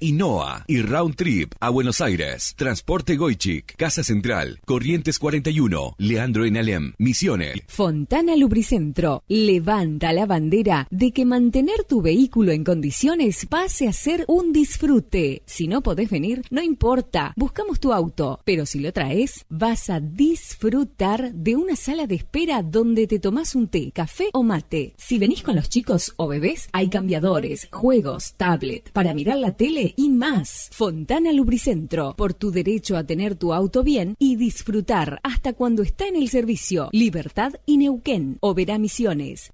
y NOA y Round Trip a Buenos Aires. Transporte Goichik, Casa Central, Corrientes 41, Leandro en Alem, Misiones. Fontana Lubricentro levanta la bandera de que mantener tu vehículo en condiciones pase a ser un disfrute. Si no podés venir, no importa, buscamos tu auto, pero si lo traes, vas a disfrutar de una sala de espera donde te tomás un té, café o mate. Si venís con los chicos o bebés, hay cambiadores, juegos, tablet, para mirar la tele y más. Fontana Lubricentro, por tu derecho a tener tu auto bien y disfrutar hasta cuando está en el servicio. Libertad y Neuquén, Oberá Misiones.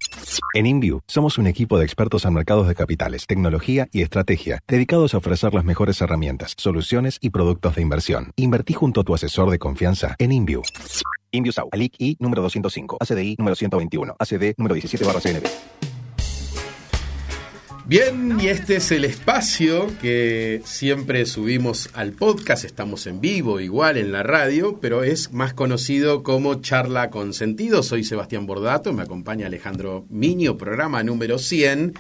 En InView somos un equipo de expertos en mercados de capitales, tecnología y estrategia, dedicados a ofrecer las mejores herramientas, soluciones y productos de inversión. Invertí junto a tu asesor de confianza en InView. InView Sau, ALIC I número 205, ACDI número 121, ACD número 17 barra CNB. Bien, y este es el espacio que siempre subimos al podcast, estamos en vivo igual en la radio, pero es más conocido como Charla con Sentido. Soy Sebastián Bordato, me acompaña Alejandro Miño, programa número 100.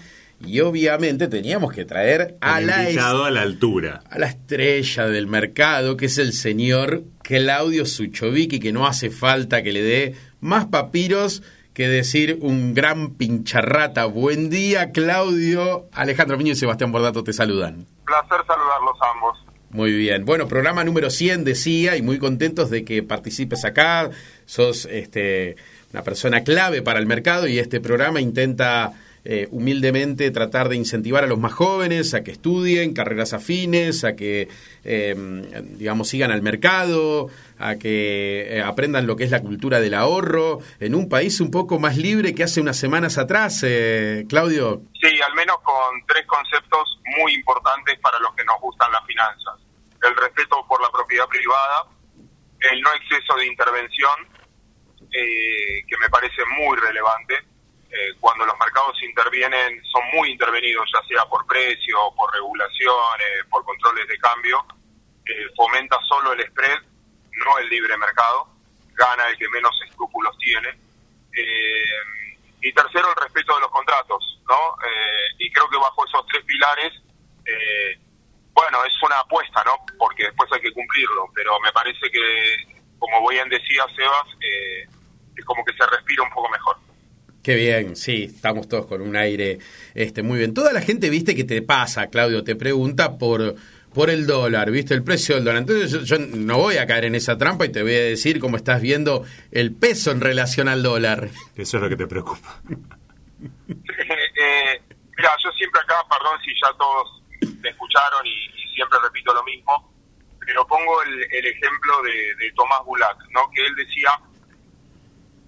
Y obviamente teníamos que traer a la, a la altura. A la estrella del mercado, que es el señor Claudio Suchovicki, que no hace falta que le dé más papiros que decir un gran pincharrata. Buen día, Claudio. Alejandro Miño y Sebastián Bordato te saludan. Placer saludarlos ambos. Muy bien. Bueno, programa número 100 decía y muy contentos de que participes acá. Sos este, una persona clave para el mercado y este programa intenta eh, humildemente tratar de incentivar a los más jóvenes a que estudien carreras afines, a que, eh, digamos, sigan al mercado, a que eh, aprendan lo que es la cultura del ahorro, en un país un poco más libre que hace unas semanas atrás, Claudio. Sí, al menos con tres conceptos muy importantes para los que nos gustan las finanzas. El respeto por la propiedad privada, el no exceso de intervención, que me parece muy relevante, eh, cuando los mercados intervienen, son muy intervenidos, ya sea por precio, por regulaciones, por controles de cambio, eh, fomenta solo el spread, no el libre mercado, gana el que menos escrúpulos tiene. Eh, y tercero, el respeto de los contratos, ¿no? y creo que bajo esos tres pilares, bueno, es una apuesta, ¿no? Porque después hay que cumplirlo, pero me parece que, como bien decía Sebas, es como que se respira un poco mejor. Qué bien, sí, estamos todos con un aire este muy bien. Toda la gente, viste, que te pasa, Claudio, te pregunta por por el dólar, ¿viste? El precio del dólar. Entonces yo, no voy a caer en esa trampa y te voy a decir cómo estás viendo el peso en relación al dólar. Eso es lo que te preocupa. eh, mira, yo siempre acá, perdón si ya todos te escucharon y, siempre repito lo mismo, pero pongo el, ejemplo de, de Tomás Bulak, ¿no? Que él decía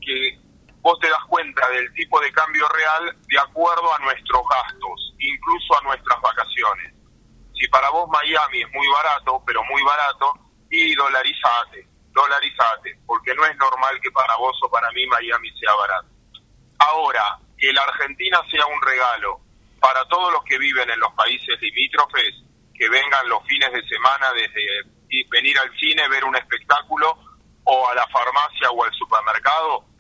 que vos te das cuenta del tipo de cambio real de acuerdo a nuestros gastos, incluso a nuestras vacaciones. Si para vos Miami es muy barato, pero muy barato, y dolarizate, dolarizate, porque no es normal que para vos o para mí Miami sea barato. Ahora, que la Argentina sea un regalo para todos los que viven en los países limítrofes, que vengan los fines de semana desde venir al cine, ver un espectáculo, o a la farmacia o al supermercado,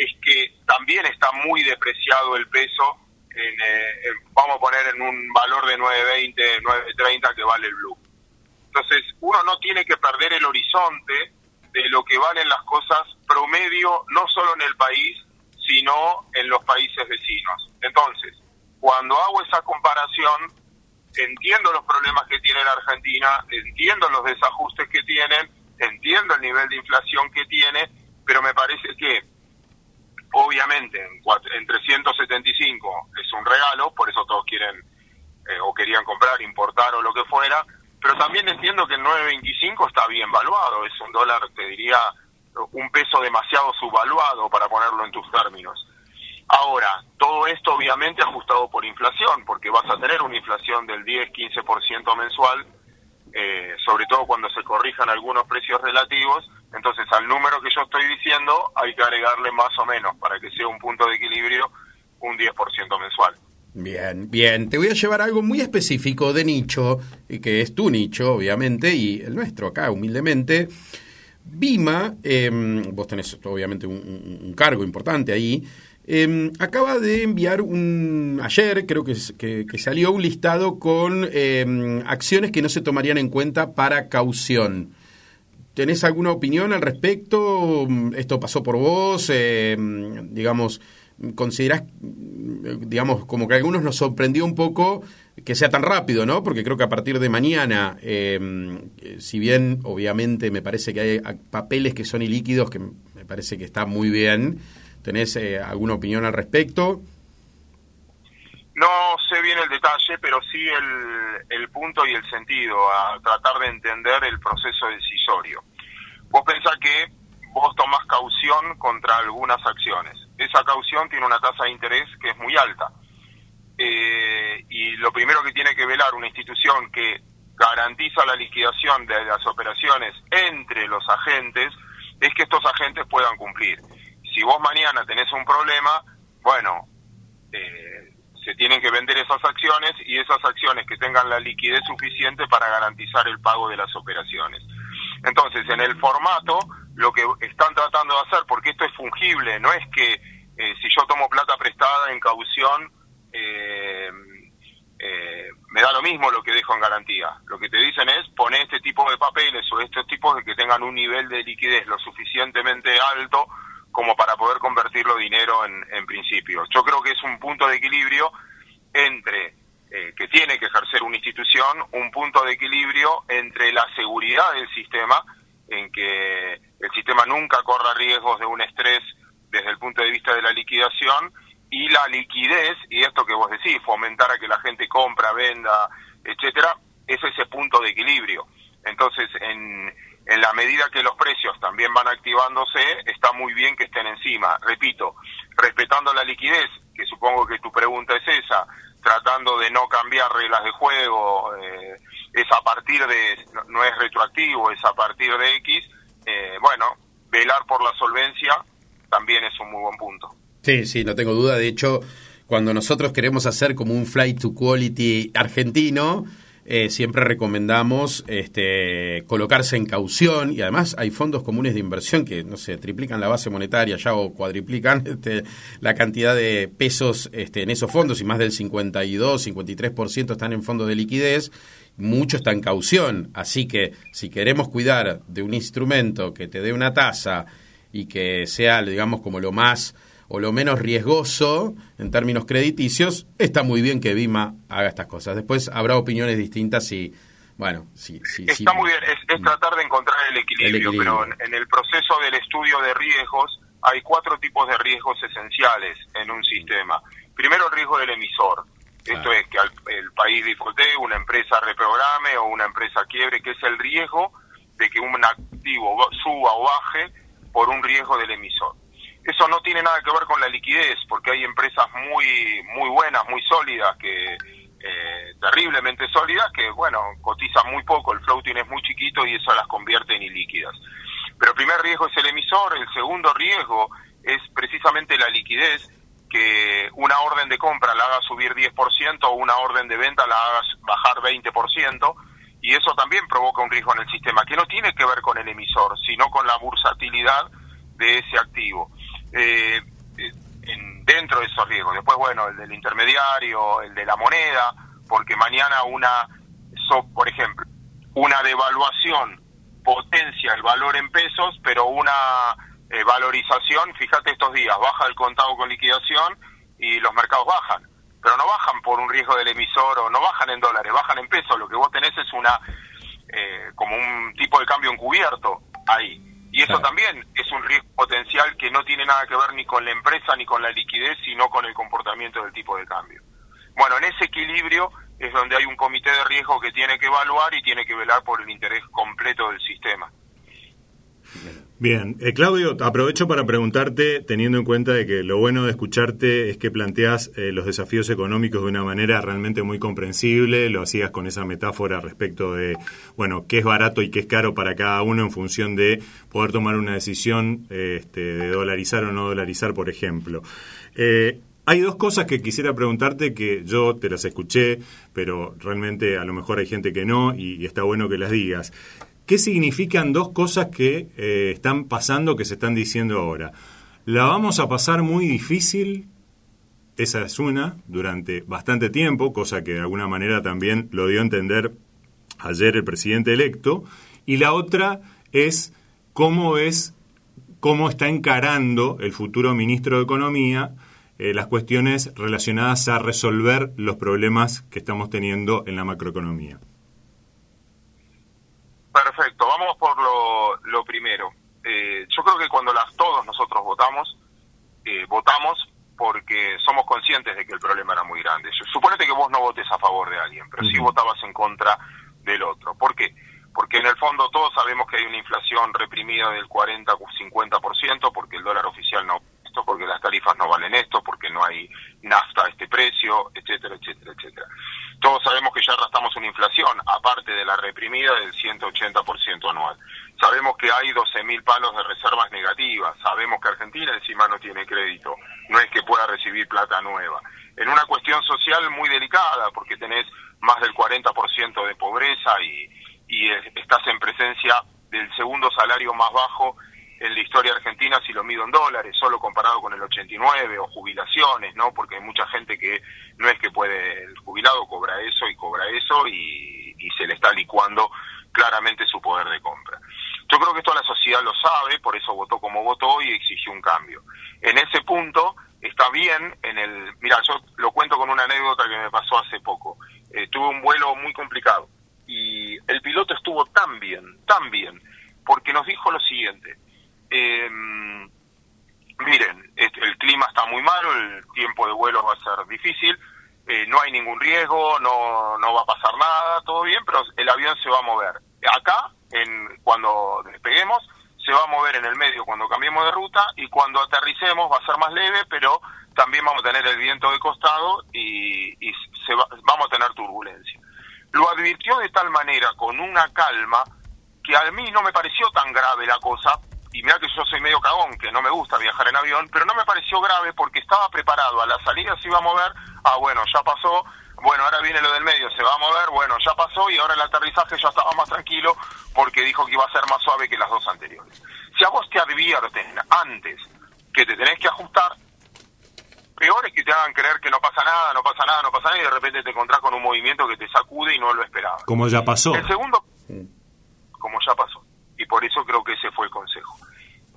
es que también está muy depreciado el peso en, eh, vamos a poner en un valor de 9.20, 9.30 que vale el blue. Entonces, uno no tiene que perder el horizonte de lo que valen las cosas promedio, no solo en el país, sino en los países vecinos. Entonces, cuando hago esa comparación, entiendo los problemas que tiene la Argentina, entiendo los desajustes que tienen, entiendo el nivel de inflación que tiene, pero me parece que obviamente en, cuat- en 375 es un regalo, por eso todos quieren eh, o querían comprar, importar o lo que fuera, pero también entiendo que el 9.25 está bien valuado, es un dólar, te diría, un peso demasiado subvaluado para ponerlo en tus términos. Ahora, todo esto obviamente ajustado por inflación, porque vas a tener una inflación del 10-15% mensual, eh, sobre todo cuando se corrijan algunos precios relativos, entonces al número que yo estoy diciendo hay que agregarle más o menos para que sea un punto de equilibrio un 10% mensual. Bien, bien. Te voy a llevar algo muy específico de nicho, y que es tu nicho, obviamente, y el nuestro acá, humildemente. Bima, eh, vos tenés obviamente un, cargo importante ahí, eh, acaba de enviar un, ayer creo que, que, que salió un listado con eh, acciones que no se tomarían en cuenta para caución. ¿Tenés alguna opinión al respecto? ¿Esto pasó por vos? Eh, digamos, ¿considerás, digamos, como que a algunos nos sorprendió un poco que sea tan rápido, ¿no? Porque creo que a partir de mañana, eh, si bien obviamente me parece que hay papeles que son ilíquidos, que me parece que está muy bien, ¿tenés eh, alguna opinión al respecto? No sé bien el detalle, pero sí el, el punto y el sentido, a tratar de entender el proceso decisorio. Vos pensás que vos tomás caución contra algunas acciones. Esa caución tiene una tasa de interés que es muy alta. Eh, y lo primero que tiene que velar una institución que garantiza la liquidación de las operaciones entre los agentes es que estos agentes puedan cumplir. Si vos mañana tenés un problema, bueno, eh, se tienen que vender esas acciones y esas acciones que tengan la liquidez suficiente para garantizar el pago de las operaciones. Entonces, en el formato, lo que están tratando de hacer, porque esto es fungible, no es que eh, si yo tomo plata prestada en caución, eh, eh, me da lo mismo lo que dejo en garantía. Lo que te dicen es poner este tipo de papeles o estos tipos de que tengan un nivel de liquidez lo suficientemente alto como para poder convertirlo dinero en, en principio. Yo creo que es un punto de equilibrio entre eh, que tiene que ejercer una institución, un punto de equilibrio entre la seguridad del sistema, en que el sistema nunca corra riesgos de un estrés desde el punto de vista de la liquidación, y la liquidez, y esto que vos decís, fomentar a que la gente compra, venda, etcétera, es ese punto de equilibrio. Entonces, en, en la medida que los precios también van activándose, está muy bien que estén encima. Repito, respetando la liquidez, que supongo que tu pregunta es esa, tratando de no cambiar reglas de juego, eh, es a partir de, no, es retroactivo, es a partir de X, eh, bueno, velar por la solvencia también es un muy buen punto. Sí, sí, no tengo duda. De hecho, cuando nosotros queremos hacer como un flight to quality argentino, eh, siempre recomendamos este, colocarse en caución y además hay fondos comunes de inversión que, no sé, triplican la base monetaria ya o cuadriplican este, la cantidad de pesos este, en esos fondos y más del 52, 53% están en fondos de liquidez, mucho está en caución. Así que si queremos cuidar de un instrumento que te dé una tasa y que sea, digamos, como lo más o lo menos riesgoso en términos crediticios, está muy bien que Bima haga estas cosas. Después habrá opiniones distintas y, bueno, sí, sí. Está muy bien, es, es, tratar de encontrar el equilibrio, El equilibrio. pero en, en, el proceso del estudio de riesgos hay cuatro tipos de riesgos esenciales en un sistema. Primero, el riesgo del emisor. Esto es que al, el país defaultee, una empresa reprograme o una empresa quiebre, que es el riesgo de que un activo suba o baje por un riesgo del emisor. Eso no tiene nada que ver con la liquidez, porque hay empresas muy muy buenas, muy sólidas, que eh, terriblemente sólidas, que bueno, cotizan muy poco, el floating es muy chiquito y eso las convierte en ilíquidas. Pero el primer riesgo es el emisor, el segundo riesgo es precisamente la liquidez, que una orden de compra la haga subir 10% o una orden de venta la haga bajar 20%, y eso también provoca un riesgo en el sistema, que no tiene que ver con el emisor, sino con la bursatilidad de ese activo. Eh, en, dentro de esos riesgos. Después, bueno, el del intermediario, el de la moneda, porque mañana una, por ejemplo, una devaluación potencia el valor en pesos, pero una eh, valorización, fíjate estos días, baja el contado con liquidación y los mercados bajan, pero no bajan por un riesgo del emisor o no bajan en dólares, bajan en pesos, lo que vos tenés es una eh, como un tipo de cambio encubierto ahí. Y eso también es un riesgo potencial que no tiene nada que ver ni con la empresa ni con la liquidez, sino con el comportamiento del tipo de cambio. Bueno, en ese equilibrio es donde hay un comité de riesgo que tiene que evaluar y tiene que velar por el interés completo del sistema. Bien, eh, Claudio, aprovecho para preguntarte, teniendo en cuenta de que lo bueno de escucharte es que planteas eh, los desafíos económicos de una manera realmente muy comprensible, lo hacías con esa metáfora respecto de, bueno, qué es barato y qué es caro para cada uno en función de poder tomar una decisión este, de dolarizar o no dolarizar, por ejemplo. Eh, hay dos cosas que quisiera preguntarte que yo te las escuché, pero realmente a lo mejor hay gente que no y está bueno que las digas. ¿Qué significan dos cosas que eh, están pasando, que se están diciendo ahora? La vamos a pasar muy difícil, esa es una, durante bastante tiempo, cosa que de alguna manera también lo dio a entender ayer el presidente electo, y la otra es cómo es, cómo está encarando el futuro ministro de Economía eh, las cuestiones relacionadas a resolver los problemas que estamos teniendo en la macroeconomía. Perfecto, vamos por lo, primero. Eh, yo creo que cuando las todos nosotros votamos, eh, votamos porque somos conscientes de que el problema era muy grande. Suponete que vos no votes a favor de alguien, pero sí votabas en contra del otro. ¿Por qué? Porque en el fondo todos sabemos que hay una inflación reprimida del 40 50%, porque el dólar oficial no esto, porque las tarifas no valen esto, porque no hay nafta a este precio, etcétera, etcétera, etcétera. Todos sabemos que ya arrastramos una inflación, aparte de la reprimida, del 180% anual. Sabemos que hay 12.000 palos de reservas negativas. Sabemos que Argentina encima no tiene crédito. No es que pueda recibir plata nueva. En una cuestión social muy delicada, porque tenés más del 40% de pobreza y, y estás en presencia del segundo salario más bajo en la historia argentina si lo mido en dólares, solo comparado con el 89 o jubilaciones, ¿no? Porque hay mucha gente que no es que puede, el jubilado cobra eso y cobra eso y, y se le está licuando claramente su poder de compra. Yo creo que esto la sociedad lo sabe, por eso votó como votó y exigió un cambio. En ese punto está bien en el, mira, yo lo cuento con una anécdota que me pasó hace poco. Eh, tuve un vuelo muy complicado y el piloto estuvo tan bien, tan bien, porque nos dijo lo siguiente, eh, miren, el clima está muy malo, el tiempo de vuelo va a ser difícil, eh, no hay ningún riesgo, no, no va a pasar nada, todo bien, pero el avión se va a mover. Acá, en, cuando despeguemos, se va a mover en el medio cuando cambiemos de ruta y cuando aterricemos va a ser más leve, pero también vamos a tener el viento de costado y, se vamos a tener turbulencia. Lo advirtió de tal manera, con una calma, que a mí no me pareció tan grave la cosa, y mira que yo soy medio cagón, que no me gusta viajar en avión, pero no me pareció grave porque estaba preparado, a la salida se iba a mover, ah bueno, ya pasó, bueno, ahora viene lo del medio, se va a mover, bueno, ya pasó y ahora el aterrizaje ya estaba más tranquilo porque dijo que iba a ser más suave que las dos anteriores. Si a vos te advierten antes que te tenés que ajustar, peor es que te hagan creer que no pasa nada, no pasa nada, no pasa nada y de repente te encontrás con un movimiento que te sacude y no lo esperabas. Como ya pasó. El segundo, como ya pasó y por eso creo que ese fue el consejo.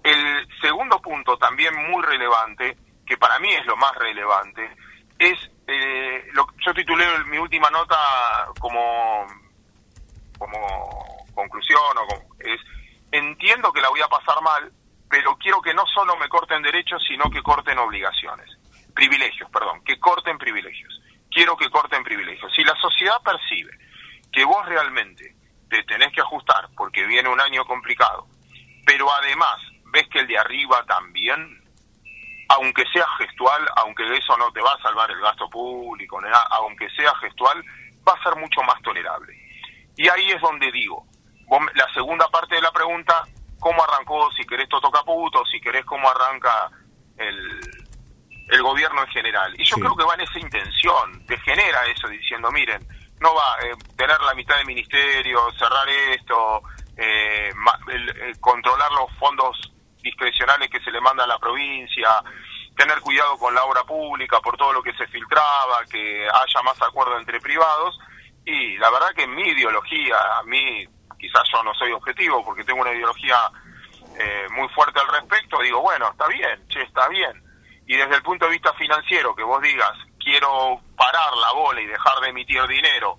El segundo punto, también muy relevante, que para mí es lo más relevante, es, eh, lo, yo titulé mi última nota como, como conclusión, o es, entiendo que la voy a pasar mal, pero quiero que no solo me corten derechos, sino que corten obligaciones, privilegios, perdón, que corten privilegios. Quiero que corten privilegios. Si la sociedad percibe que vos realmente te tenés que ajustar porque viene un año complicado, pero además ves que el de arriba también, aunque sea gestual, aunque eso no te va a salvar el gasto público, aunque sea gestual, va a ser mucho más tolerable. Y ahí es donde digo, la segunda parte de la pregunta, ¿cómo arrancó? Si querés Toto Caputo, si querés cómo arranca el, el gobierno en general. Y yo creo que va en esa intención, te genera eso diciendo, miren, no va a eh, tener la mitad del ministerio, cerrar esto, eh, controlar los fondos discrecionales que se le manda a la provincia, tener cuidado con la obra pública por todo lo que se filtraba, que haya más acuerdo entre privados. Y la verdad que mi ideología, a mí quizás yo no soy objetivo porque tengo una ideología eh, muy fuerte al respecto, digo, bueno, está bien, che, está bien. Y desde el punto de vista financiero, que vos digas, quiero parar la bola y dejar de emitir dinero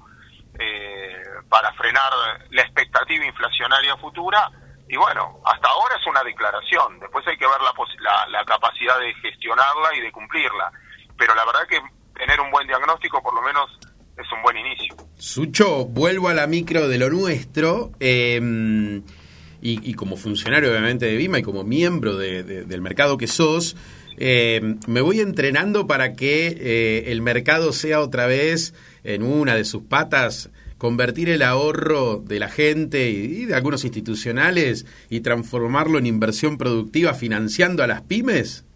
eh, para frenar la expectativa inflacionaria futura, y bueno, hasta ahora es una declaración, después hay que ver la, la, capacidad de gestionarla y de cumplirla. Pero la verdad que tener un buen diagnóstico por lo menos es un buen inicio. Sucho, vuelvo a la micro de lo nuestro. Eh, y, como funcionario obviamente de Vima y como miembro del mercado que sos, eh, me voy entrenando para que eh, el mercado sea otra vez en una de sus patas convertir el ahorro de la gente y de algunos institucionales y transformarlo en inversión productiva financiando a las pymes?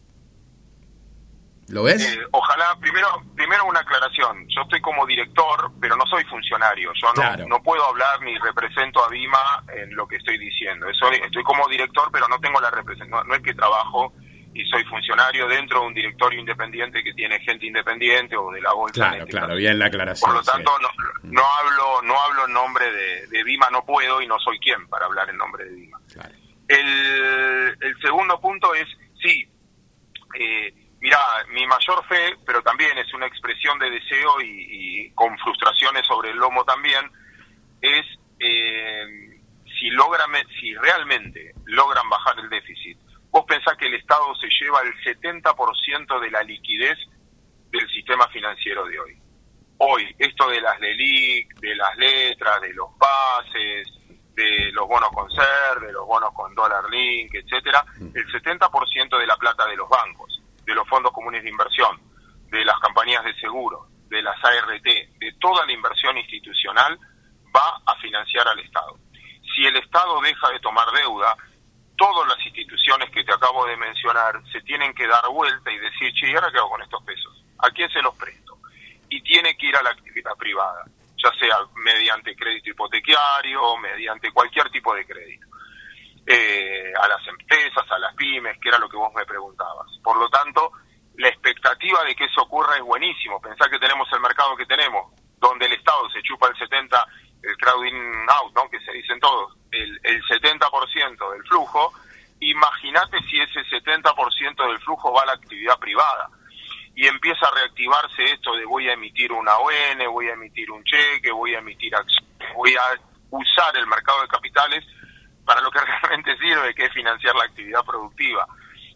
¿Lo ves? Eh, ojalá, primero, primero una aclaración. Yo estoy como director, pero no soy funcionario. Yo no, no puedo hablar ni represento a Vima en lo que estoy diciendo. Estoy como director, pero no tengo la representación. No, es que trabajo y soy funcionario dentro de un directorio independiente que tiene gente independiente o de la bolsa. Claro, claro, bien la aclaración. Por lo tanto, no, no, hablo no hablo en nombre de, de Vima, no puedo y no soy quien para hablar en nombre de Vima. El, el segundo punto es, sí, eh, Mirá, mi mayor fe, pero también es una expresión de deseo y, con frustraciones sobre el lomo también, es eh, si, logran, si realmente logran bajar el déficit. Pensás que el Estado se lleva el 70% de la liquidez del sistema financiero de hoy. Hoy, esto de las LELIC, de las letras, de los pases, de los bonos con SER, de los bonos con dólar link, etcétera, el 70% de la plata de los bancos de los fondos comunes de inversión, de las compañías de seguro, de las ART, de toda la inversión institucional, va a financiar al Estado. Si el Estado deja de tomar deuda, todas las instituciones que te acabo de mencionar se tienen que dar vuelta y decir, che, ¿y ahora qué hago con estos pesos? ¿A quién se los presto? Y tiene que ir a la actividad privada, ya sea mediante crédito hipotecario, mediante cualquier tipo de crédito. Eh, a las empresas, a las pymes, que era lo que vos me preguntabas. Por lo tanto, la expectativa de que eso ocurra es buenísimo. Pensar que tenemos el mercado que tenemos, donde el Estado se chupa el 70, el crowding out, ¿no? que se dicen todos, el, el 70% del flujo, imagínate si ese 70% del flujo va a la actividad privada y esto de voy a emitir una ON, voy a emitir un cheque, voy a emitir acciones, voy a usar el mercado de capitales para lo que realmente sirve, que es financiar la actividad productiva.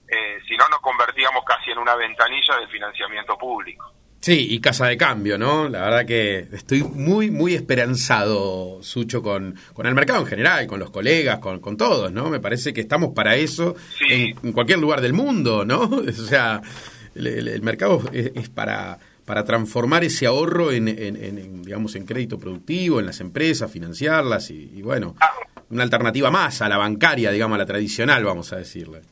Eh, si no, nos convertíamos casi en una ventanilla de financiamiento público. Sí, y casa de cambio, ¿no? La verdad que estoy muy, muy esperanzado, Sucho, con, con el mercado en general, con los colegas, con, con todos, ¿no? Me parece que estamos para eso en, cualquier lugar del mundo, ¿no? O sea, el, mercado es, para, para transformar ese ahorro en, en, digamos, en crédito productivo, en las empresas, financiarlas y, bueno, ah, una alternativa más a la bancaria, digamos, a la tradicional, vamos a decirle.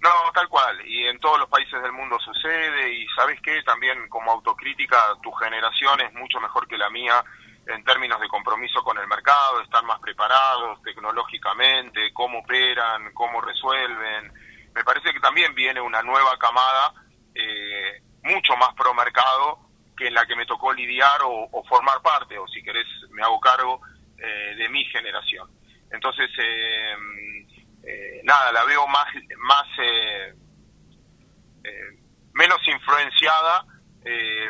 No, tal cual, y en todos los países del mundo sucede, y sabes qué, también como autocrítica, tu generación es mucho mejor que la mía en términos de compromiso con el mercado, estar más preparados tecnológicamente, cómo operan, cómo resuelven. Me parece que también viene una nueva camada eh, mucho más pro mercado que en la que me tocó lidiar o, o formar parte, o si querés me hago cargo eh, de mi generación. Entonces, eh, eh, nada, la veo más, más menos influenciada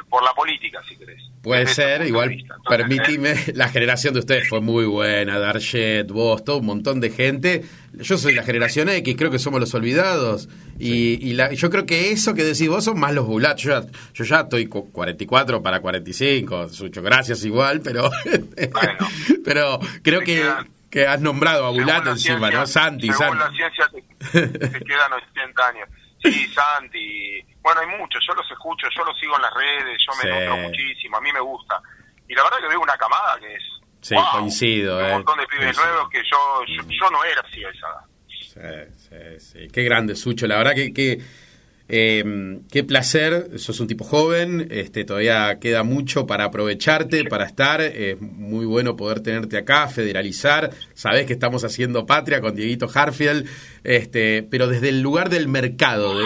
por la política, si querés. Puede ser, igual, permíteme, la generación de ustedes fue muy buena, Darjet, vos, todo un montón de gente. Yo soy la generación X, creo que somos los olvidados. Y, y yo creo que eso que decís vos son más los bulatos. Yo, yo, ya estoy 44 para 45, Sucho, gracias igual, pero, pero creo que, que has nombrado a Bulat encima, ¿no? Santi, según la ciencia te, quedan 80 años. Sí, Santi. Bueno, hay muchos, yo los escucho, yo los sigo en las redes, yo me nutro muchísimo, a mí me gusta. Y la verdad que veo una camada que Sí, coincido. Un eh, montón de pibes nuevos que yo, yo, no era así a esa edad. Sí, sí, sí. Qué grande, Sucho. La verdad que, que Eh, qué placer, sos un tipo joven, este, todavía queda mucho para aprovecharte, para estar. Es muy bueno poder tenerte acá, federalizar. Sabés que estamos haciendo patria con Dieguito Harfield, este, pero desde el lugar del mercado.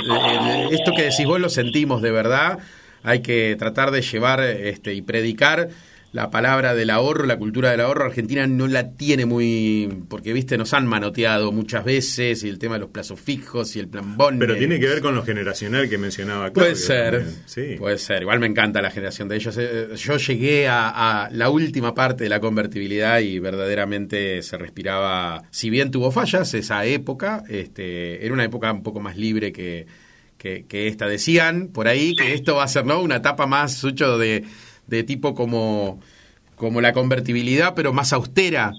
esto que decís vos lo sentimos de verdad. Hay que tratar de llevar este, y predicar la palabra del ahorro, la cultura del ahorro, Argentina no la tiene muy, porque viste, nos han manoteado muchas veces y el tema de los plazos fijos y el plan bond. Pero tiene que ver con lo generacional que mencionaba. Claudio puede ser, sí. puede ser. Igual me encanta la generación de ellos. Eh, yo llegué a, la última parte de la convertibilidad y verdaderamente se respiraba, si bien tuvo fallas esa época, este, era una época un poco más libre que, que, que esta. Decían por ahí que esto va a ser, ¿no? Una etapa más, sucho de de tipo como, como la convertibilidad, pero más austera?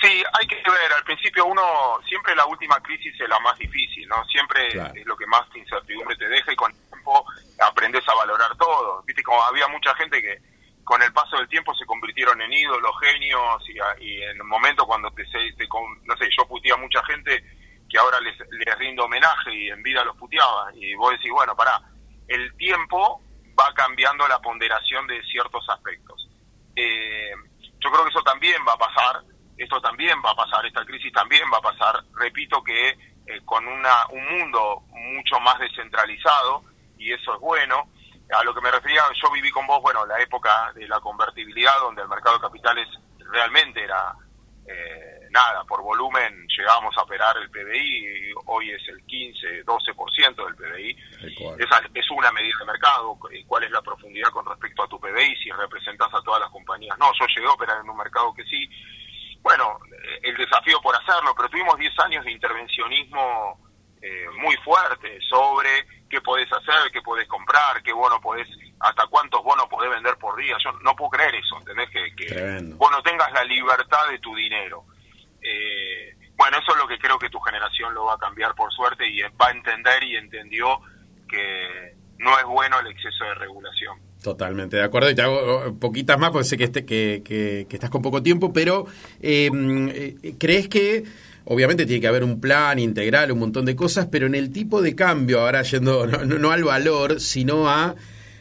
Sí, hay que ver, al principio uno, siempre la última crisis es la más difícil, ¿no? Siempre es lo que más incertidumbre te deja y con el tiempo aprendes a valorar todo. Viste, como había mucha gente que con el paso del tiempo se convirtieron en ídolos, genios, y, en el momento cuando te, te, no sé, yo puteé a mucha gente que ahora les, les rindo homenaje y en vida los puteaba, y vos decís, bueno, pará, el tiempo va cambiando la ponderación de ciertos aspectos. Eh, yo creo que eso también va a pasar, esto también va a pasar, esta crisis también va a pasar. Repito que eh, con una, un mundo mucho más descentralizado, y eso es bueno. A lo que me refería, yo viví con vos, bueno, la época de la convertibilidad, donde el mercado de capitales realmente era... Eh, nada, por volumen llegamos a operar el PBI, hoy es el 15, 12% del PBI. Esa es una medida de mercado, cuál es la profundidad con respecto a tu PBI, si representas a todas las compañías. No, yo llegué a operar en un mercado que sí. Bueno, el desafío por hacerlo, pero tuvimos 10 años de intervencionismo eh, muy fuerte sobre qué podés hacer, qué podés comprar, qué bono podés, hasta cuántos bonos podés vender por día. Yo no puedo creer eso, ¿entendés? Que, que vos no tengas la libertad de tu dinero. Eh, bueno, eso es lo que creo que tu generación lo va a cambiar por suerte y va a entender y entendió que no es bueno el exceso de regulación. Totalmente de acuerdo y te hago oh, poquitas más porque sé que, este, que, que, estás con poco tiempo, pero em, eh, ¿crees que obviamente tiene que haber un plan integral, un montón de cosas, pero en el tipo de cambio, ahora yendo no, al valor, sino a...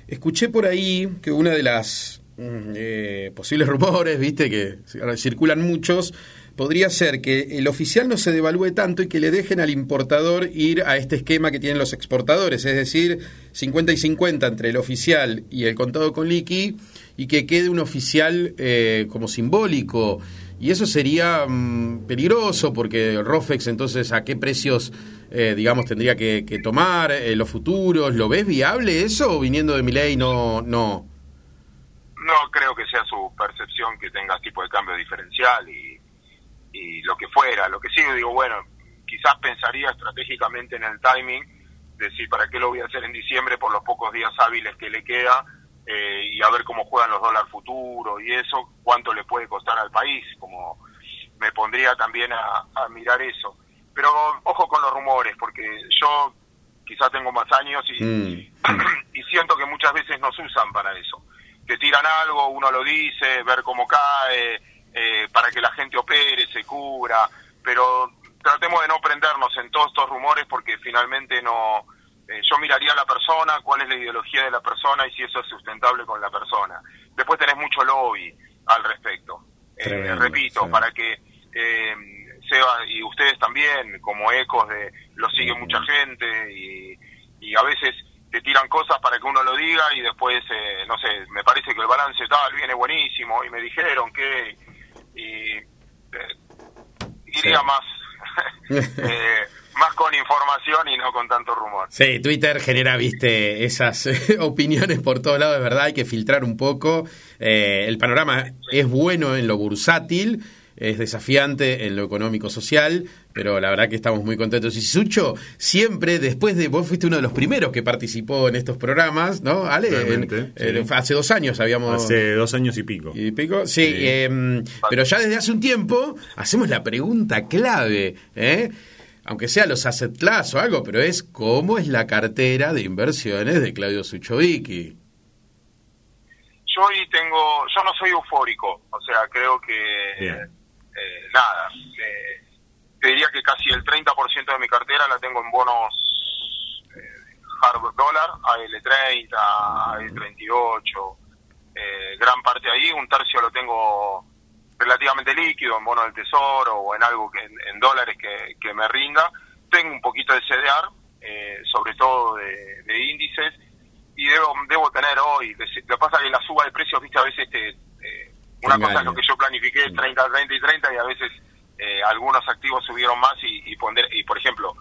Escuché por ahí que una de las mm, eh, posibles rumores, viste, que circulan muchos, podría ser que el oficial no se devalúe tanto y que le dejen al importador ir a este esquema que tienen los exportadores, es decir, 50 y 50 entre el oficial y el contado con liqui y que quede un oficial eh, como simbólico. Y eso sería mm, peligroso porque ROFEX entonces a qué precios, eh, digamos, tendría que, tomar eh, los futuros. ¿Lo ves viable eso o viniendo de mi ley no, no? No creo que sea su percepción que tenga tipo de cambio diferencial y y lo que fuera. Lo que sí digo, bueno, quizás pensaría estratégicamente en el timing, decir, ¿para qué lo voy a hacer en diciembre por los pocos días hábiles que le queda? Eh, y a ver cómo juegan los dólares futuros y eso, cuánto le puede costar al país, como me pondría también a, mirar eso. Pero ojo con los rumores, porque yo quizás tengo más años y, mm. y siento que muchas veces nos usan para eso. Te tiran algo, uno lo dice, ver cómo cae, eh, para que la gente opere, se cubra, pero tratemos de no prendernos en todos estos rumores porque finalmente no... Eh, yo miraría a la persona, cuál es la ideología de la persona y si eso es sustentable con la persona. Después tenés mucho lobby al respecto. Eh, repito, para que sea, y ustedes también, como ecos de, lo sigue mucha gente y, y a veces te tiran cosas para que uno lo diga y después, no sé, me parece que el balance tal viene buenísimo y me dijeron que y eh, iría más eh, más con información y no con tanto rumor. Sí, Twitter genera, viste, esas opiniones por todos lados, de verdad, hay que filtrar un poco. Eh, el panorama es bueno en lo bursátil, es desafiante en lo económico-social, pero la verdad que estamos muy contentos. Y Sucho, siempre después de, vos fuiste uno de los primeros que participó en estos programas, ¿no? Ale, hace dos años habíamos... Hace dos años y pico. Y pico, sí, em, pero ya desde hace un tiempo hacemos la pregunta clave, ¿eh? aunque sea los asset class o algo, pero es cómo es la cartera de inversiones de Claudio Suchovicki. Yo hoy tengo, yo no soy eufórico, o sea, creo que eh, nada, eh, te diría que casi el 30% de mi cartera la tengo en bonos hard dollar, AL30, AL38, eh, gran parte ahí, un tercio lo tengo relativamente líquido en bono del tesoro o en algo que en, dólares que, me rinda. Tengo un poquito de CDR, eh, sobre todo de, índices, y debo, debo tener hoy, lo que pasa es que la suba de precios, viste, a veces te, eh, una cosa es lo que yo planifiqué, 30, 30 y 30, y a veces eh, algunos activos subieron más y, y, poner, y por ejemplo,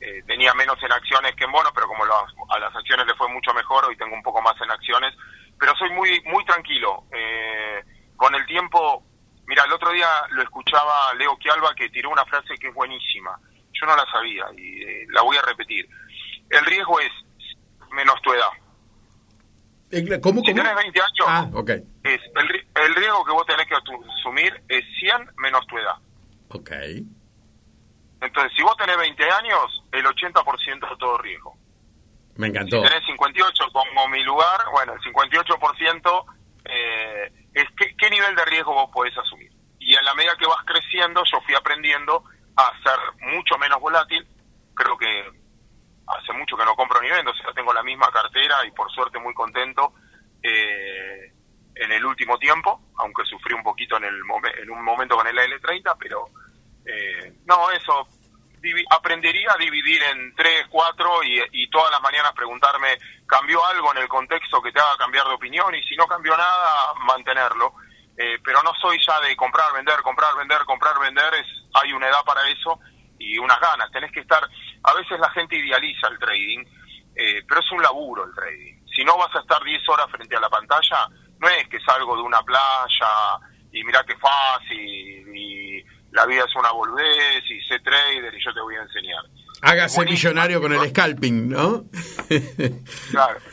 eh, tenía menos en acciones que en bonos, pero como a las acciones le fue mucho mejor, hoy tengo un poco más en acciones, pero soy muy muy tranquilo. Eh, con el tiempo, mira, el otro día lo escuchaba Leo Quialba que tiró una frase que es buenísima, yo no la sabía y la voy a repetir. El riesgo es menos tu edad. ¿Cómo, si tienes 20 años, ah, es el, el riesgo que vos tenés que asumir es 100 menos tu edad. Ok. Entonces, si vos tenés 20 años, el 80% es todo riesgo. Me encantó. Si tenés 58 como mi lugar, bueno, el 58% eh, es qué, nivel de riesgo vos podés asumir. Y en la medida que vas creciendo, yo fui aprendiendo a ser mucho menos volátil. Creo que hace mucho que no compro ni vendo, o sea, tengo la misma cartera y por suerte muy contento eh, en el último tiempo, aunque sufrí un poquito en, el en un momento con el L30, pero eh, no, eso, aprendería a dividir en tres, cuatro y, todas las mañanas preguntarme, ¿cambió algo en el contexto que te haga cambiar de opinión? Y si no cambió nada, mantenerlo. Eh, pero no soy ya de comprar, vender, comprar, vender, comprar, vender, es, hay una edad para eso y unas ganas. Tenés que estar, a veces la gente idealiza el trading, eh, pero es un laburo el trading. Si no vas a estar 10 horas frente a la pantalla, no es que salgo de una playa y mira qué fácil y la vida es una boludez y sé trader y yo te voy a enseñar. Hágase millonario con el scalping, ¿no? claro.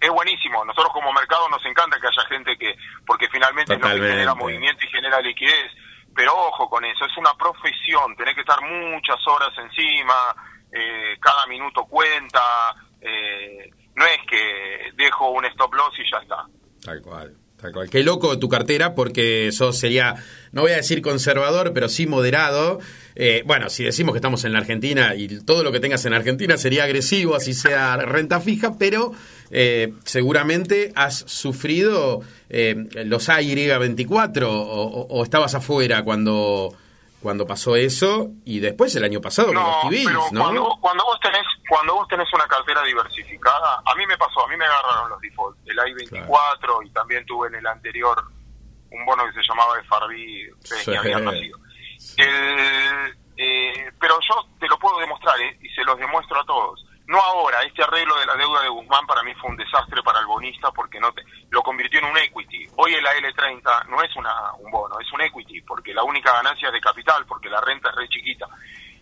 es buenísimo. Nosotros como mercado nos encanta que haya gente que, porque finalmente es lo que genera movimiento y genera liquidez. Pero ojo con eso, es una profesión, tenés que estar muchas horas encima, eh, cada minuto cuenta, eh, no es que dejo un stop loss y ya está. Tal cual. Tal cual. Qué loco tu cartera porque eso sería, no voy a decir conservador, pero sí moderado. Eh, bueno, si decimos que estamos en la Argentina y todo lo que tengas en Argentina sería agresivo, así sea renta fija, pero eh, seguramente has sufrido eh, los AY24 o, o estabas afuera cuando cuando pasó eso y después el año pasado no, con los pero ¿no? Cuando, cuando, vos tenés cuando vos tenés una cartera diversificada, a mí me pasó, a mí me agarraron los defaults, el I-24 y también tuve en el anterior un bono que se llamaba FRB, sí. había nacido. Eh, pero yo te lo puedo demostrar eh, y se los demuestro a todos. No ahora, este arreglo de la deuda de Guzmán para mí fue un desastre para el bonista porque no te, lo convirtió en un equity. Hoy el AL30 no es una, un bono, es un equity porque la única ganancia es de capital, porque la renta es re chiquita.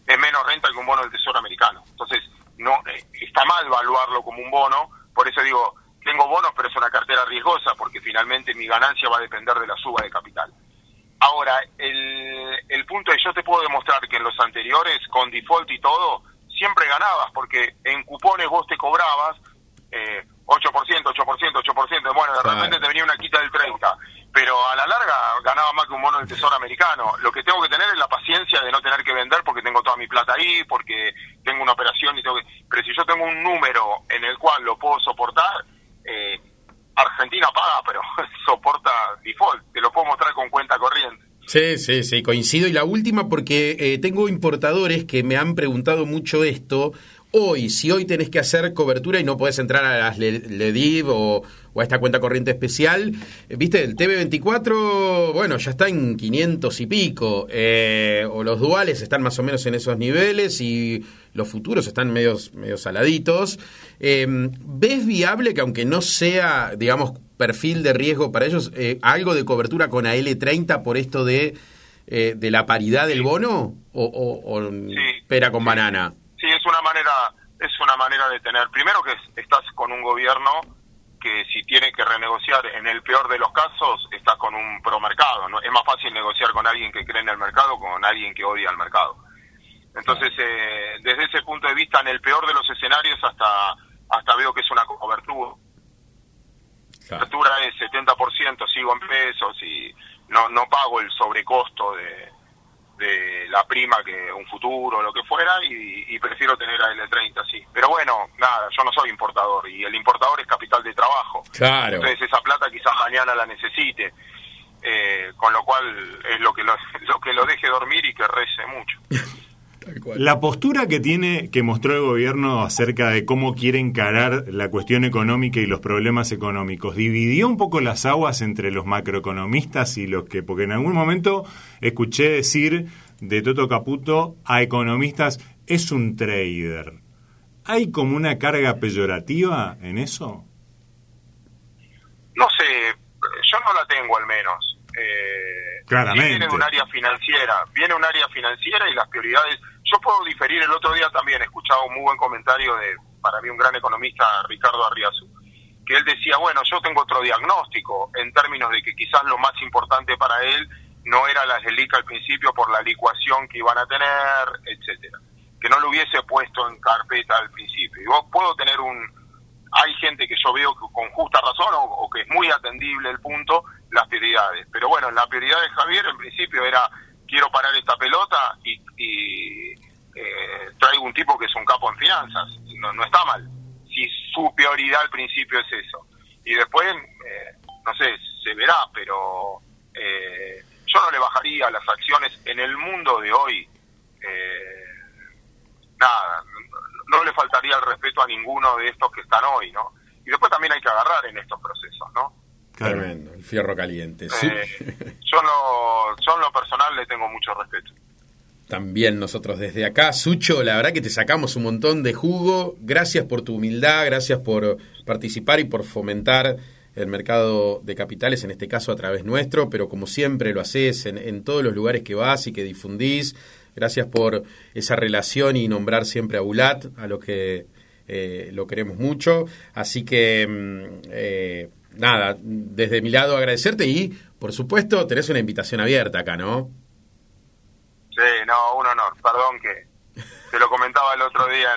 Es menos renta que un bono del Tesoro americano. Entonces, no eh, está mal evaluarlo como un bono, por eso digo, tengo bonos, pero es una cartera riesgosa porque finalmente mi ganancia va a depender de la suba de capital. Ahora, el, el punto es, yo te puedo demostrar que en los anteriores, con default y todo, siempre ganabas, porque en cupones vos te cobrabas eh, 8%, 8%, 8%, bueno, de repente te venía una quita del 30%, pero a la larga ganaba más que un bono del Tesoro americano. Lo que tengo que tener es la paciencia de no tener que vender porque tengo toda mi plata ahí, porque tengo una operación y tengo que... Pero si yo tengo un número en el cual lo puedo soportar, eh, Argentina paga, pero soporta default, te lo puedo mostrar con cuenta corriente. Sí, sí, sí, coincido. Y la última, porque eh, tengo importadores que me han preguntado mucho esto. Hoy, si hoy tenés que hacer cobertura y no podés entrar a las LEDIV o, a esta cuenta corriente especial, eh, viste, el TV24, bueno, ya está en 500 y pico, eh, o los duales están más o menos en esos niveles y los futuros están medios, medio saladitos. ¿Ves viable que aunque no sea, digamos, perfil de riesgo para ellos? Eh, ¿Algo de cobertura con AL30 por esto de, eh, de la paridad del bono? ¿O, o, pera con banana? Sí, es una manera es una manera de tener. Primero que estás con un gobierno que si tiene que renegociar, en el peor de los casos, estás con un promercado. ¿no? Es más fácil negociar con alguien que cree en el mercado con alguien que odia al mercado. Entonces, eh, desde ese punto de vista, en el peor de los escenarios, hasta hasta veo que es una cobertura la cobertura es 70%, sigo en pesos y no, no pago el sobrecosto de, de la prima que un futuro o lo que fuera y, prefiero tener a L30, sí. Pero bueno, nada, yo no soy importador y el importador es capital de trabajo. Claro. Entonces esa plata quizás mañana la necesite. Eh, con lo cual es lo que lo, lo que lo deje dormir y que rece mucho. La postura que tiene, que mostró el gobierno acerca de cómo quiere encarar la cuestión económica y los problemas económicos, dividió un poco las aguas entre los macroeconomistas y los que, porque en algún momento escuché decir de Toto Caputo a economistas, es un trader. ¿Hay como una carga peyorativa en eso? No sé, yo no la tengo al menos. Eh, Claramente. Viene de un área financiera, viene un área financiera y las prioridades yo puedo diferir, el otro día también he escuchado un muy buen comentario de, para mí, un gran economista, Ricardo Arriazu, que él decía, bueno, yo tengo otro diagnóstico, en términos de que quizás lo más importante para él no era la LELIC al principio por la licuación que iban a tener, etcétera que no lo hubiese puesto en carpeta al principio. Y vos puedo tener un... Hay gente que yo veo con justa razón o, que es muy atendible el punto, las prioridades. Pero bueno, la prioridad de Javier en principio era quiero parar esta pelota y, eh, traigo un tipo que es un capo en finanzas. No, no está mal. Si su prioridad al principio es eso. Y después, eh, no sé, se verá, pero eh, yo no le bajaría las acciones en el mundo de hoy. nada, no, le faltaría el respeto a ninguno de estos que están hoy, ¿no? Y después también hay que agarrar en estos procesos, ¿no? Tremendo, el fierro caliente. Sí. yo, no, yo en lo personal le tengo mucho respeto. También nosotros desde acá, Sucho, la verdad que te sacamos un montón de jugo. Gracias por tu humildad, gracias por participar y por fomentar el mercado de capitales, en este caso a través nuestro, pero como siempre lo haces en, todos los lugares que vas y que difundís. Gracias por esa relación y nombrar siempre a Bulat, a lo que eh, lo queremos mucho. Así que, mm, eh, nada, desde mi lado agradecerte y, por supuesto, tenés una invitación abierta acá, ¿no? Sí, no, un honor. Perdón que te lo comentaba el otro día.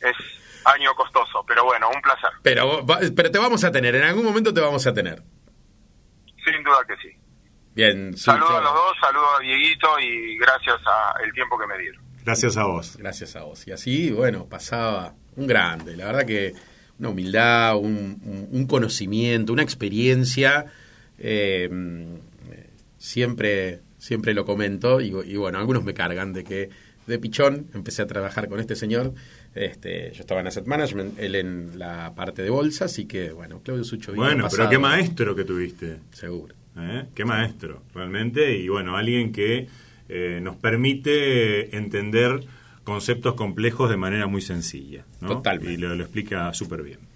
es año costoso, pero bueno, un placer. Pero, pero te vamos a tener, en algún momento te vamos a tener. Sin duda que sí. Bien. Saludos a los dos, saludos a Dieguito y gracias a el tiempo que me dieron. Gracias a vos. Gracias a vos. Y así, bueno, pasaba un grande. La verdad que una humildad, un, conocimiento, una experiencia. Eh, siempre siempre lo comento y, bueno, algunos me cargan de que de pichón empecé a trabajar con este señor. Este, yo estaba en Asset Management, él en la parte de bolsa, así que bueno, Claudio Sucho. Bueno, pero qué maestro que tuviste. Seguro. ¿Eh? Qué maestro, realmente. Y bueno, alguien que eh, nos permite entender conceptos complejos de manera muy sencilla. Totalmente. Y lo, lo explica súper bien.